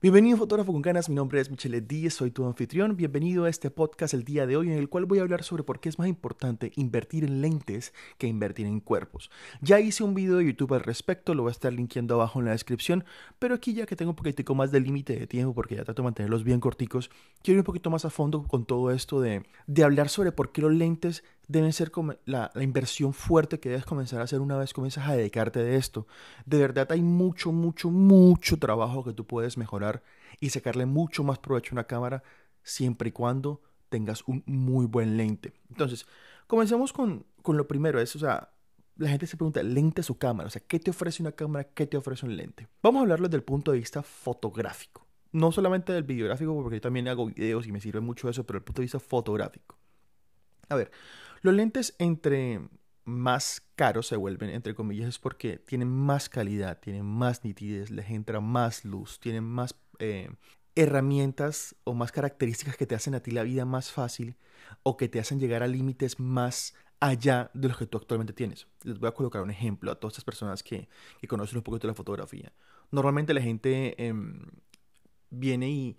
Bienvenido fotógrafo con ganas, mi nombre es Michelle Díez, soy tu anfitrión, bienvenido a este podcast el día de hoy en el cual voy a hablar sobre por qué es más importante invertir en lentes que invertir en cuerpos. Ya hice un video de YouTube al respecto, lo voy a estar linkeando abajo en la descripción, pero aquí ya que tengo un poquitico más de límite de tiempo porque ya trato de mantenerlos bien corticos, quiero ir un poquito más a fondo con todo esto de, de hablar sobre por qué los lentes deben ser la, la, inversión fuerte que debes comenzar a hacer una vez comienzas a dedicarte de esto. De verdad hay mucho, mucho, mucho trabajo que tú puedes mejorar y sacarle mucho más provecho a una cámara siempre y cuando tengas un muy buen lente. Entonces, comencemos con, con lo primero, es, o sea, la gente se pregunta, lente su cámara, o sea, ¿qué te ofrece una cámara? ¿Qué te ofrece un lente? Vamos a hablarlo desde el punto de vista fotográfico. No solamente del videográfico, porque yo también hago videos y me sirve mucho eso, pero el punto de vista fotográfico. A ver, los lentes entre más caros se vuelven, entre comillas, es porque tienen más calidad, tienen más nitidez, les entra más luz, tienen más eh, herramientas o más características que te hacen a ti la vida más fácil o que te hacen llegar a límites más allá de los que tú actualmente tienes. Les voy a colocar un ejemplo a todas estas personas que, conocen un poquito de la fotografía. Normalmente la gente eh, viene y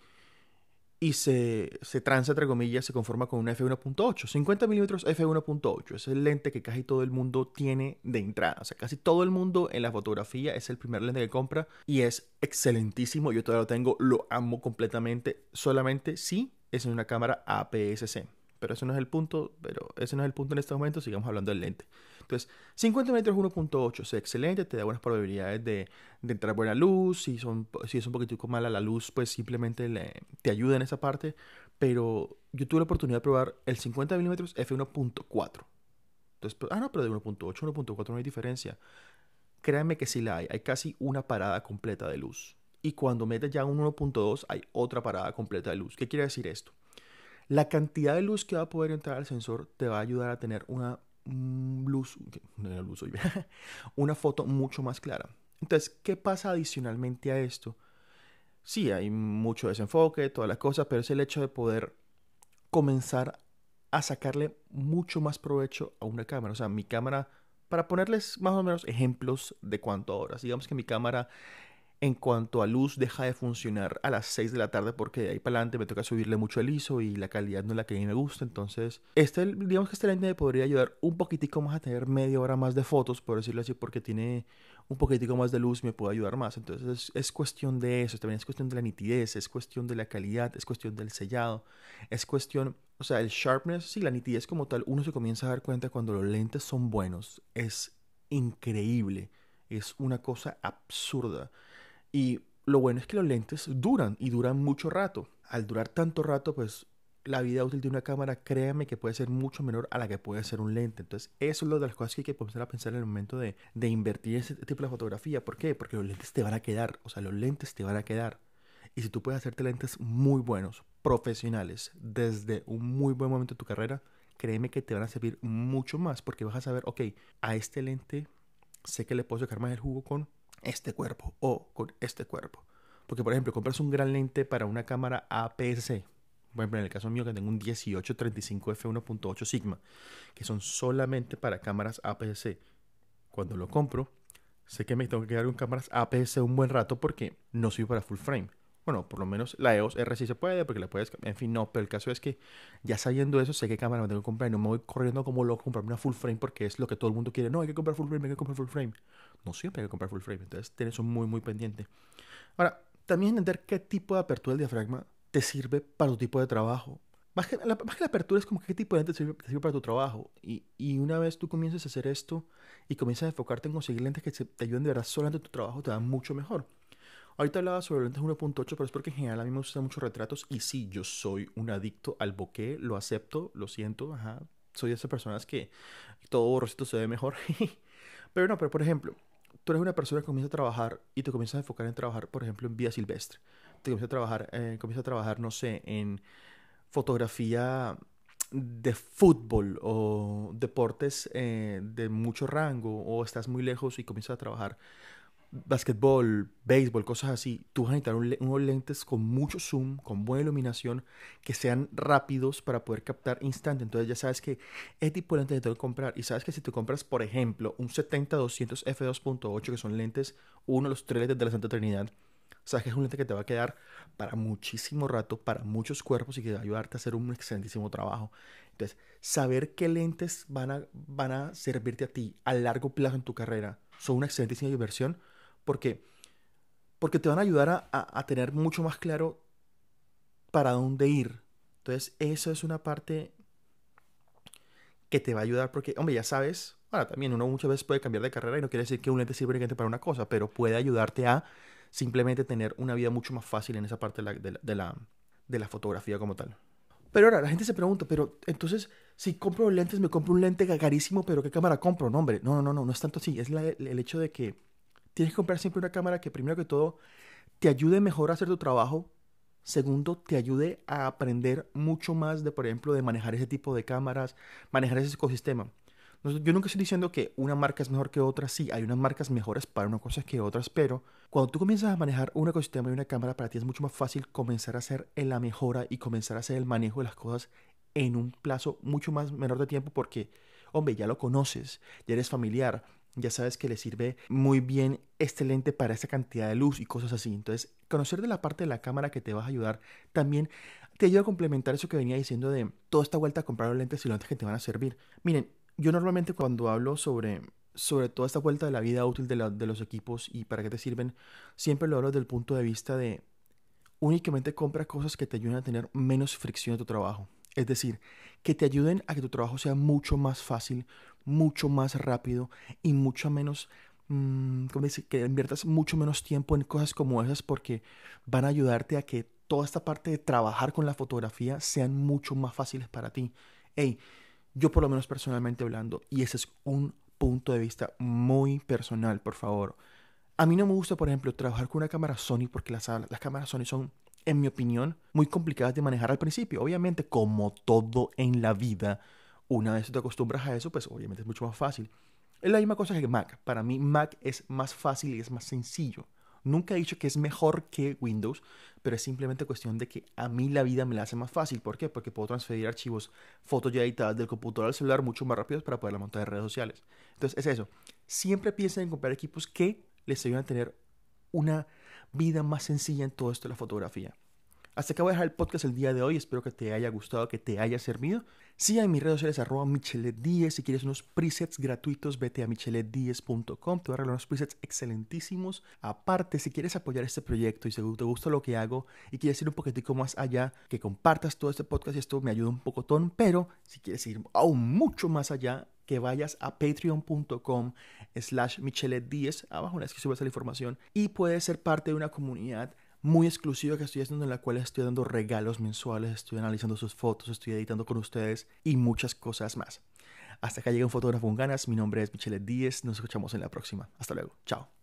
y se, se transa, entre comillas, se conforma con una f1.8. 50 milímetros f1.8 es el lente que casi todo el mundo tiene de entrada. O sea, casi todo el mundo en la fotografía es el primer lente que compra y es excelentísimo. Yo todavía lo tengo, lo amo completamente. Solamente si es una cámara APS-C. Pero eso no es el punto, pero ese no es el punto en este momento, sigamos hablando del lente. Entonces, 50 metros 1.8 es excelente, te da buenas probabilidades de, entrar buena luz. Si, son, si es un poquitico mala la luz, pues simplemente le, te ayuda en esa parte. Pero yo tuve la oportunidad de probar el 50 milímetros f1.4. Entonces, ah, no, pero de 1.8 1.4 no hay diferencia. Créanme que sí la hay. Hay casi una parada completa de luz. Y cuando metes ya un 1.2 hay otra parada completa de luz. ¿Qué quiere decir esto? La cantidad de luz que va a poder entrar al sensor te va a ayudar a tener una luz, una foto mucho más clara. Entonces, ¿qué pasa adicionalmente a esto? Sí, hay mucho desenfoque, todas las cosas, pero es el hecho de poder comenzar a sacarle mucho más provecho a una cámara. O sea, mi cámara, para ponerles más o menos ejemplos de cuánto horas, digamos que mi cámara en cuanto a luz deja de funcionar a las 6 de la tarde porque de ahí para adelante me toca subirle mucho el ISO y la calidad no es la que a mí me gusta. Entonces, este, digamos que este lente me podría ayudar un poquitico más a tener media hora más de fotos, por decirlo así, porque tiene un poquitico más de luz y me puede ayudar más. Entonces, es, es cuestión de eso, también es cuestión de la nitidez, es cuestión de la calidad, es cuestión del sellado, es cuestión, o sea, el sharpness, sí, la nitidez como tal, uno se comienza a dar cuenta cuando los lentes son buenos. Es increíble, es una cosa absurda. Y lo bueno es que los lentes duran y duran mucho rato. Al durar tanto rato, pues la vida útil de una cámara, créame que puede ser mucho menor a la que puede ser un lente. Entonces, eso es lo de las cosas que hay que comenzar a pensar en el momento de, de invertir en ese tipo de fotografía. ¿Por qué? Porque los lentes te van a quedar. O sea, los lentes te van a quedar. Y si tú puedes hacerte lentes muy buenos, profesionales, desde un muy buen momento de tu carrera, créeme que te van a servir mucho más porque vas a saber, ok, a este lente sé que le puedo sacar más el jugo con este cuerpo o con este cuerpo. Porque, por ejemplo, compras un gran lente para una cámara APS-C. Por ejemplo, en el caso mío que tengo un 1835 f1.8 Sigma, que son solamente para cámaras APS-C. Cuando lo compro, sé que me tengo que quedar con cámaras APS-C un buen rato porque no soy para full frame. Bueno, por lo menos la EOS R sí se puede, porque la puedes. En fin, no, pero el caso es que ya sabiendo eso, sé qué cámara me tengo que comprar y no me voy corriendo como loco a comprarme una full frame porque es lo que todo el mundo quiere. No, hay que comprar full frame, hay que comprar full frame. No siempre hay que comprar full frame, entonces tienes eso muy, muy pendiente. Ahora, también entender qué tipo de apertura del diafragma te sirve para tu tipo de trabajo. Más que la, más que la apertura es como qué tipo de lente te sirve, te sirve para tu trabajo. Y, y, una vez tú comiences a hacer esto y comienzas a enfocarte en conseguir lentes que te ayuden de verdad solamente en tu trabajo, te va mucho mejor. Ahorita hablaba sobre lentes 1.8, pero es porque en general a mí me gustan muchos retratos y sí, yo soy un adicto al bokeh, lo acepto, lo siento, ajá. Soy de esas personas que todo borrosito se ve mejor. pero no, pero por ejemplo, tú eres una persona que comienza a trabajar y te comienzas a enfocar en trabajar, por ejemplo, en vida silvestre. Te comienzas a trabajar, eh, comienzas a trabajar, no sé, en fotografía de fútbol o deportes eh, de mucho rango o estás muy lejos y comienzas a trabajar basquetbol, béisbol, cosas así, tú vas a necesitar unos lentes con mucho zoom, con buena iluminación, que sean rápidos para poder captar instante. Entonces ya sabes que este tipo de lentes te tengo que comprar. Y sabes que si te compras, por ejemplo, un 70-200 f2.8, que son lentes, uno de los tres lentes de la Santa Trinidad, sabes que es un lente que te va a quedar para muchísimo rato, para muchos cuerpos y que va a ayudarte a hacer un excelentísimo trabajo. Entonces, saber qué lentes van a, van a servirte a ti a largo plazo en tu carrera son una excelentísima inversión porque, porque te van a ayudar a, a tener mucho más claro para dónde ir. Entonces, eso es una parte que te va a ayudar porque, hombre, ya sabes, ahora también uno muchas veces puede cambiar de carrera y no quiere decir que un lente sirve únicamente para una cosa, pero puede ayudarte a simplemente tener una vida mucho más fácil en esa parte de la, de la, de la, fotografía como tal. Pero ahora la gente se pregunta, pero entonces si compro lentes, me compro un lente carísimo, pero ¿qué cámara compro? No, hombre, no, no, no, no, no es tanto así. Es el hecho de que tienes que comprar siempre una cámara que primero que todo te ayude mejor a hacer tu trabajo Segundo, te ayude a aprender mucho más de, por ejemplo, de manejar ese tipo de cámaras, manejar ese ecosistema. Yo nunca estoy diciendo que una marca es mejor que otra, sí, hay unas marcas mejores para una cosa que otras, pero cuando tú comienzas a manejar un ecosistema y una cámara, para ti es mucho más fácil comenzar a hacer la mejora y comenzar a hacer el manejo de las cosas en un plazo mucho más menor de tiempo porque, hombre, ya lo conoces, ya eres familiar, ya sabes que le sirve muy bien este lente para esa cantidad de luz y cosas así. Entonces, conocer de la parte de la cámara que te va a ayudar también te ayuda a complementar eso que venía diciendo de toda esta vuelta a comprar los lentes y los lentes que te van a servir. Miren, yo normalmente cuando hablo sobre, sobre toda esta vuelta de la vida útil de, de los equipos y para qué te sirven, siempre lo hablo desde el punto de vista de únicamente compra cosas que te ayuden a tener menos fricción en tu trabajo. Es decir, que te ayuden a que tu trabajo sea mucho más fácil, mucho más rápido y mucho menos, mmm, dice? Que inviertas mucho menos tiempo en cosas como esas porque van a ayudarte a que toda esta parte de trabajar con la fotografía sean mucho más fáciles para ti. Hey, yo por lo menos personalmente hablando, y ese es un punto de vista muy personal, por favor. A mí no me gusta, por ejemplo, trabajar con una cámara Sony porque las, las cámaras Sony son en mi opinión, muy complicadas de manejar al principio. Obviamente, como todo en la vida, una vez te acostumbras a eso, pues obviamente es mucho más fácil. Es la misma cosa que Mac. Para mí Mac es más fácil y es más sencillo. Nunca he dicho que es mejor que Windows, pero es simplemente cuestión de que a mí la vida me la hace más fácil. ¿Por qué? Porque puedo transferir archivos, fotos ya editadas del computador al celular mucho más rápidos para poderla montar en redes sociales. Entonces es eso. Siempre piensen en comprar equipos que les ayuden a tener una vida más sencilla en todo esto de la fotografía. Hasta acá voy a dejar el podcast el día de hoy. Espero que te haya gustado, que te haya servido. Siga en mis redes sociales arroba michelet10. Si quieres unos presets gratuitos, vete a michelet10.com. Te voy a regalar unos presets excelentísimos. Aparte, si quieres apoyar este proyecto y si te gusta lo que hago y quieres ir un poquitico más allá, que compartas todo este podcast y esto me ayuda un pocotón. Pero si quieres ir aún mucho más allá, que vayas a patreon.com slash michelet10. Abajo una vez que subas la información y puedes ser parte de una comunidad muy exclusiva que estoy haciendo en la cual estoy dando regalos mensuales, estoy analizando sus fotos, estoy editando con ustedes y muchas cosas más. Hasta acá llega un fotógrafo con ganas, mi nombre es Michelle Díez, nos escuchamos en la próxima. Hasta luego, chao.